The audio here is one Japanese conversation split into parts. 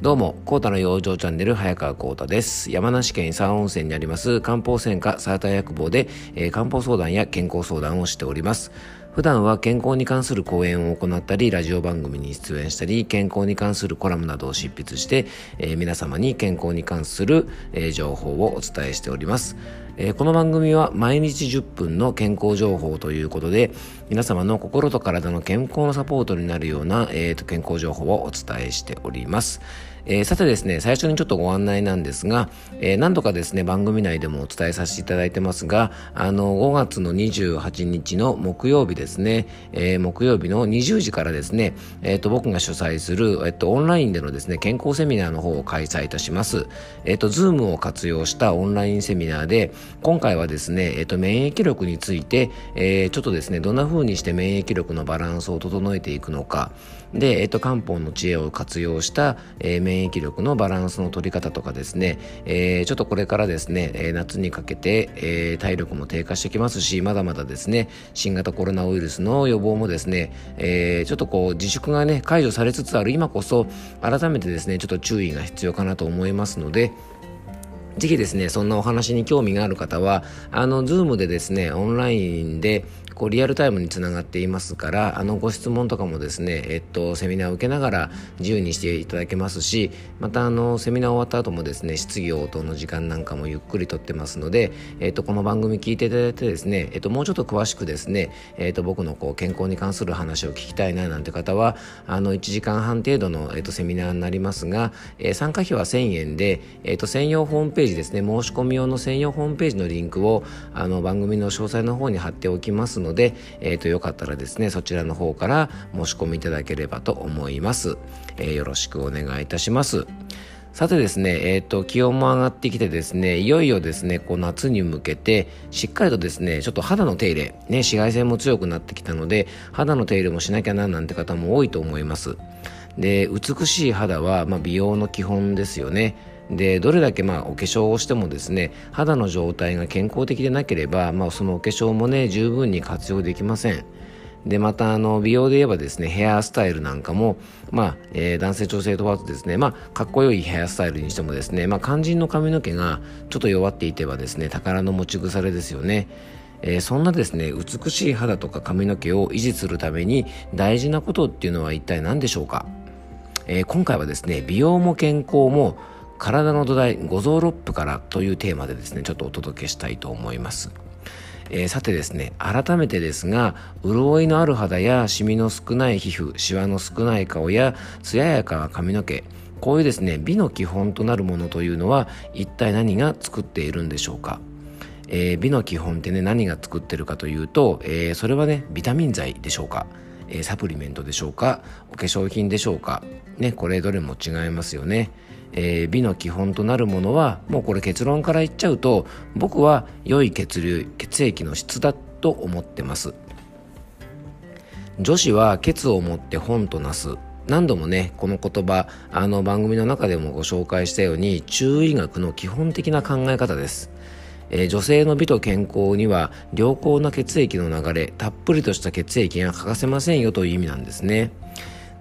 どうも、コータの養生チャンネル、早川コータです。山梨県伊佐温泉にあります漢方専科サーター薬房で、えー、漢方相談や健康相談をしております。普段は健康に関する講演を行ったり、ラジオ番組に出演したり、健康に関するコラムなどを執筆して、えー、皆様に健康に関する、えー、情報をお伝えしております。えー、この番組は毎日10分の健康情報ということで、皆様の心と体の健康のサポートになるような、えー、と健康情報をお伝えしております。えー、さてですね、最初にちょっとご案内なんですが、えー、何度かですね、番組内でもお伝えさせていただいてますが、あの、5月の28日の木曜日ですね、えー、木曜日の20時からですね、えっ、と、僕が主催する、えっ、と、オンラインでのですね、健康セミナーの方を開催いたします。えっ、と、ズームを活用したオンラインセミナーで、今回はですね、えっ、と、免疫力について、えちょっとですね、どんな風にして免疫力のバランスを整えていくのか、で、えっ、と、漢方の知恵を活用した、え免疫力のバランスの取り方とかですね、えー、ちょっとこれからですね、え夏にかけて、え、体力も低下してきますし、まだまだですね、新型コロナウイルスの予防もですね、え、ちょっとこう自粛がね、解除されつつある今こそ、改めてですね、ちょっと注意が必要かなと思いますので、ぜひですね、そんなお話に興味がある方は、あの、ズームでですね、オンラインで、こうリアルタイムにつながっていますからあのご質問とかもですね、えっと、セミナーを受けながら自由にしていただけますしまたあのセミナー終わった後もですね質疑応答の時間なんかもゆっくりとってますので、えっと、この番組聞いていただいてですね、えっと、もうちょっと詳しくですね、えっと、僕のこう健康に関する話を聞きたいななんて方はあの1時間半程度の、えっと、セミナーになりますが、えー、参加費は1000円で、えっと、専用ホームページですね申し込み用の専用ホームページのリンクをあの番組の詳細の方に貼っておきますので、のでえー、とよかったらですねそちらの方から申し込みいただければと思います、えー、よろしくお願いいたしますさてですね、えっ、ー、と、気温も上がってきてですね、いよいよですね、こう夏に向けて、しっかりとですね、ちょっと肌の手入れ、ね、紫外線も強くなってきたので、肌の手入れもしなきゃななんて方も多いと思います。で、美しい肌は、まあ、美容の基本ですよね。でどれだけまあお化粧をしてもですね肌の状態が健康的でなければ、まあ、そのお化粧もね十分に活用できません。でまたあの美容で言えばですねヘアスタイルなんかも、まあえー、男性女性問わずですね、まあ、かっこよいヘアスタイルにしてもですね、まあ、肝心の髪の毛がちょっと弱っていてはですね宝の持ち腐れですよね。えー、そんなですね美しい肌とか髪の毛を維持するために大事なことっていうのは一体何でしょうか、えー、今回はですね美容も健康も体の土台五臓六腑からというテーマでですねちょっとお届けしたいと思います、えー、さてですね改めてですが潤いのある肌やシミの少ない皮膚シワの少ない顔や艶やかな髪の毛こういうですね美の基本となるものというのは一体何が作っているんでしょうか？えー、美の基本ってね何が作ってるかというと、えー、それはねビタミン剤でしょうか、え、サプリメントでしょうか？お化粧品でしょうか？ねこれどれも違いますよね。えー、美の基本となるものはもうこれ結論から言っちゃうと僕は良い血流血液の質だと思ってます。女子は血を持って本となす。何度もねこの言葉あの番組の中でもご紹介したように中医学の基本的な考え方です、えー、女性の美と健康には良好な血液の流れたっぷりとした血液が欠かせませんよという意味なんですね。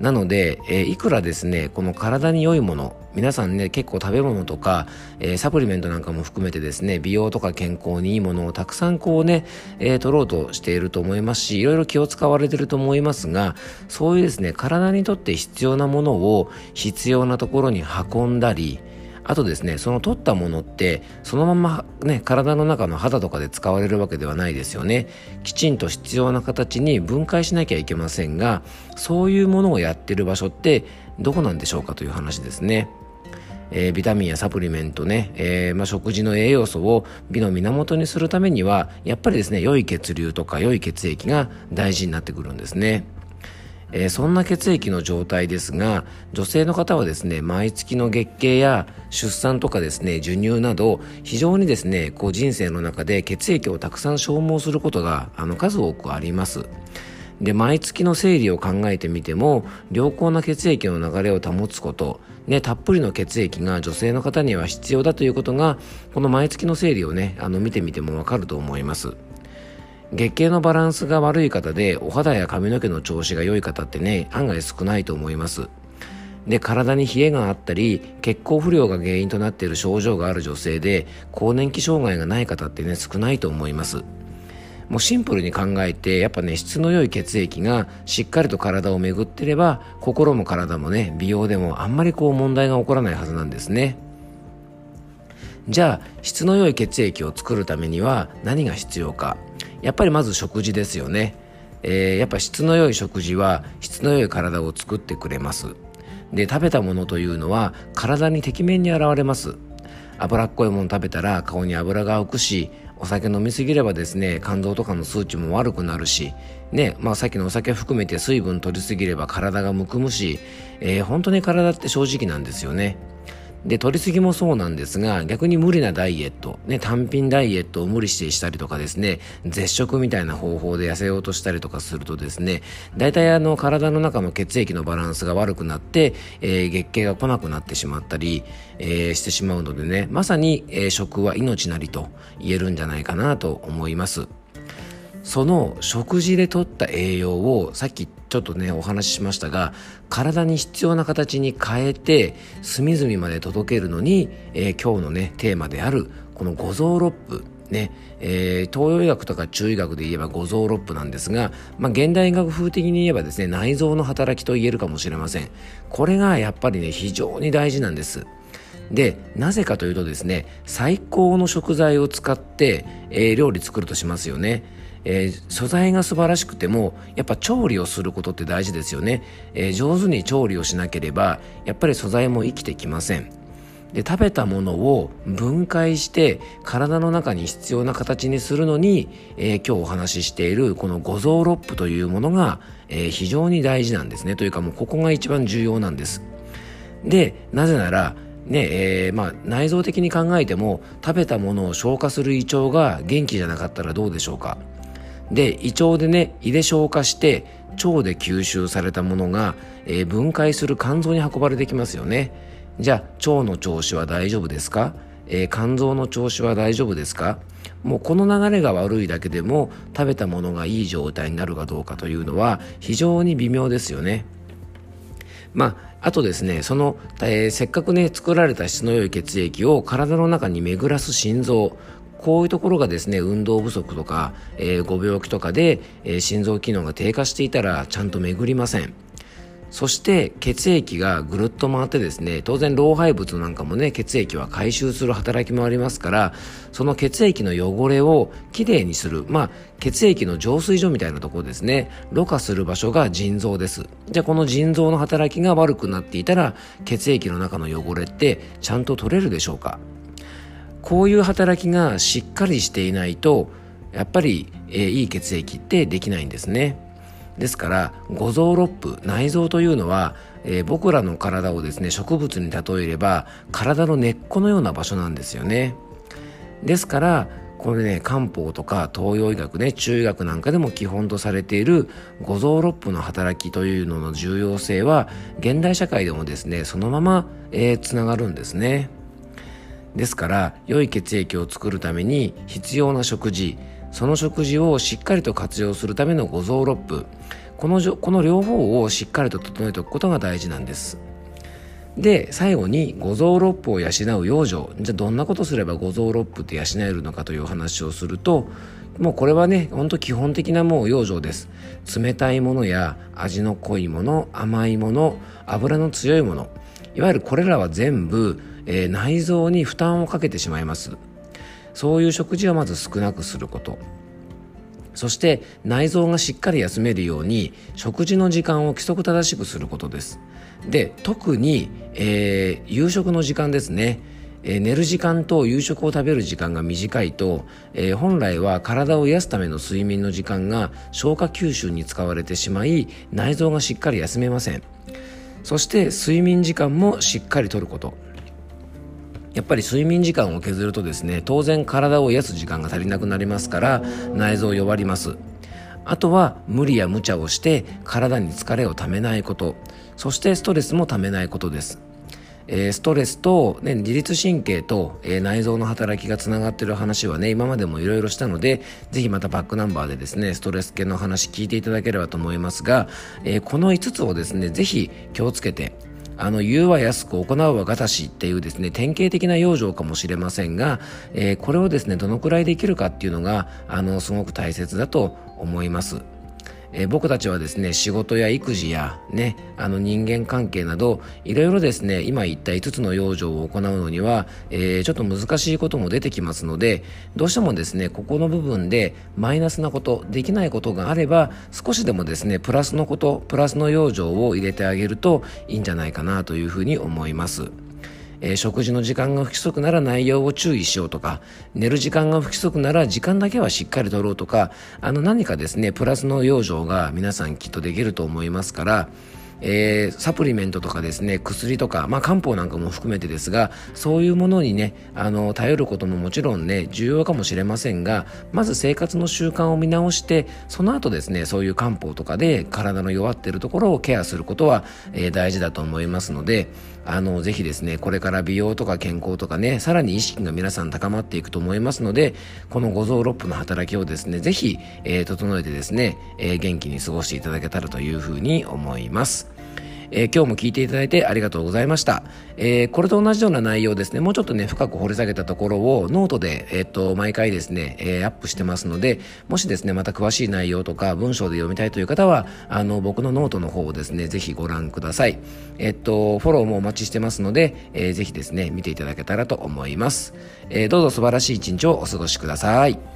なので、えー、いくらですね、この体に良いもの、皆さんね、結構食べ物とか、えー、サプリメントなんかも含めてですね、美容とか健康にいいものをたくさんこうね、えー、取ろうとしていると思いますし、いろいろ気を使われていると思いますが、そういうですね、体にとって必要なものを必要なところに運んだり、あとですねその取ったものってそのままね体の中の肌とかで使われるわけではないですよね。きちんと必要な形に分解しなきゃいけませんがそういうものをやってる場所ってどこなんでしょうかという話ですね。えー、ビタミンやサプリメントね、えー、まあ、食事の栄養素を美の源にするためにはやっぱりですね良い血流とか良い血液が大事になってくるんですね。えー、そんな血液の状態ですが女性の方はですね毎月の月経や出産とかですね授乳など非常にですねこう人生の中で血液をたくさん消耗することがあの数多くあります。で毎月の生理を考えてみても良好な血液の流れを保つことね、たっぷりの血液が女性の方には必要だということがこの毎月の生理をねあの見てみてもわかると思います。月経のバランスが悪い方でお肌や髪の毛の調子が良い方ってね案外少ないと思います。で体に冷えがあったり血行不良が原因となっている症状がある女性で更年期障害がない方ってね少ないと思います。もうシンプルに考えてやっぱね質の良い血液がしっかりと体を巡ってれば心も体もね美容でもあんまりこう問題が起こらないはずなんですね。じゃあ質の良い血液を作るためには何が必要か。やっぱりまず食事ですよね、えー、やっぱ質の良い食事は質の良い体を作ってくれます。で食べたものというのは体にてきめんに現れます。脂っこいもの食べたら顔に油が浮くしお酒飲みすぎればですね肝臓とかの数値も悪くなるしねまあさっきのお酒含めて水分取りすぎれば体がむくむし、えー、本当に体って正直なんですよね。で、取りすぎもそうなんですが、逆に無理なダイエット、ね、単品ダイエットを無理してしたりとかですね、絶食みたいな方法で痩せようとしたりとかするとですね、大体あの体の中の血液のバランスが悪くなって、えー、月経が来なくなってしまったり、えー、してしまうのでね、まさに、えー、食は命なりと言えるんじゃないかなと思います。その食事で取った栄養をさっきちょっとねお話ししましたが体に必要な形に変えて隅々まで届けるのに、えー、今日のねテーマであるこの五臓六腑ねえー、東洋医学とか中医学で言えば五臓六腑なんですが、まあ、現代医学風的に言えばですね内臓の働きと言えるかもしれません。これがやっぱりね非常に大事なんです。でなぜかというとですね最高の食材を使って、えー、料理作るとしますよね。えー、素材が素晴らしくてもやっぱ調理をすることって大事ですよね、えー、上手に調理をしなければやっぱり素材も生きてきません。で食べたものを分解して体の中に必要な形にするのに、えー、今日お話ししているこの五臓六腑というものが、え、非常に大事なんですね。というかもうここが一番重要なんです。でなぜならねえーまあ、内臓的に考えても食べたものを消化する胃腸が元気じゃなかったらどうでしょうか。で胃腸でね胃で消化して腸で吸収されたものが、えー、分解する肝臓に運ばれてきますよね。じゃあ腸の調子は大丈夫ですか、えー、肝臓の調子は大丈夫ですか？もうこの流れが悪いだけでも食べたものがいい状態になるかどうかというのは非常に微妙ですよね。まあ、あとですね、その、えー、せっかくね、作られた質の良い血液を体の中に巡らす心臓、こういうところがですね運動不足とか、えー、ご病気とかで、えー、心臓機能が低下していたらちゃんと巡りません。そして血液がぐるっと回ってですね当然老廃物なんかもね血液は回収する働きもありますからその血液の汚れをきれいにするまあ血液の浄水所みたいなところですねろ過する場所が腎臓です。じゃあこの腎臓の働きが悪くなっていたら血液の中の汚れってちゃんと取れるでしょうか？こういう働きがしっかりしていないとやっぱり、えー、いい血液ってできないんですねですから五臓六腑内臓というのは、えー、僕らの体をですね植物に例えれば体の根っこのような場所なんですよねですからこれね漢方とか東洋医学ね中医学なんかでも基本とされている五臓六腑の働きというのの重要性は現代社会でもですねそのまま、えー、つながるんですね。ですから良い血液を作るために必要な食事その食事をしっかりと活用するための五臓六腑このこの両方をしっかりと整えておくことが大事なんです。で最後に五臓六腑を養う養生。じゃあどんなことすれば五臓六腑って養えるのかという話をするともうこれはねほんと基本的なもう養生です。冷たいものや味の濃いもの甘いもの油の強いものいわゆるこれらは全部えー、内臓に負担をかけてしまいます。そういう食事はまず少なくすること。そして内臓がしっかり休めるように食事の時間を規則正しくすることです。で特に、えー、夕食の時間ですね。えー、寝る時間と夕食を食べる時間が短いと、えー、本来は体を癒すための睡眠の時間が消化吸収に使われてしまい内臓がしっかり休めません。そして睡眠時間もしっかりとること。やっぱり睡眠時間を削るとですね当然体を癒す時間が足りなくなりますから内臓弱ります。あとは無理や無茶をして体に疲れをためないこと。そしてストレスもためないことです、ストレスと、ね、自律神経と、えー、内臓の働きがつながっている話はね今までもいろいろしたのでぜひまたバックナンバーでですねストレス系の話聞いていただければと思いますが、えー、この5つをですねぜひ気をつけてあの、言うは安く行うはがたしっていうですね、典型的な養生かもしれませんが、えー、これをですね、どのくらいできるかっていうのが、あの、すごく大切だと思います。えー、僕たちはですね仕事や育児やねあの人間関係などいろいろですね今言った5つの養生を行うのには、えー、ちょっと難しいことも出てきますのでどうしてもですねここの部分でマイナスなことできないことがあれば少しでもですねプラスのことプラスの養生を入れてあげるといいんじゃないかなというふうに思います。えー、食事の時間が不規則なら内容を注意しようとか、寝る時間が不規則なら時間だけはしっかりとろうとか、あの何かですね、プラスの養生が皆さんきっとできると思いますから、えー、サプリメントとかですね薬とか、まあ、漢方なんかも含めてですがそういうものにねあの頼ることももちろんね重要かもしれませんがまず生活の習慣を見直してその後ですねそういう漢方とかで体の弱っているところをケアすることは、えー、大事だと思いますのであのぜひですねこれから美容とか健康とかねさらに意識が皆さん高まっていくと思いますのでこの五臓六腑の働きをですねぜひ、えー、整えてですね、えー、元気に過ごしていただけたらというふうに思います。えー、今日も聞いていただいてありがとうございました。えー、これと同じような内容ですね、もうちょっとね、深く掘り下げたところをノートで、えっ、と、毎回ですね、え、アップしてますので、もしですね、また詳しい内容とか文章で読みたいという方は、あの、僕のノートの方をですね、ぜひご覧ください。えっと、フォローもお待ちしてますので、えー、ぜひですね、見ていただけたらと思います。え、どうぞ素晴らしい一日をお過ごしください。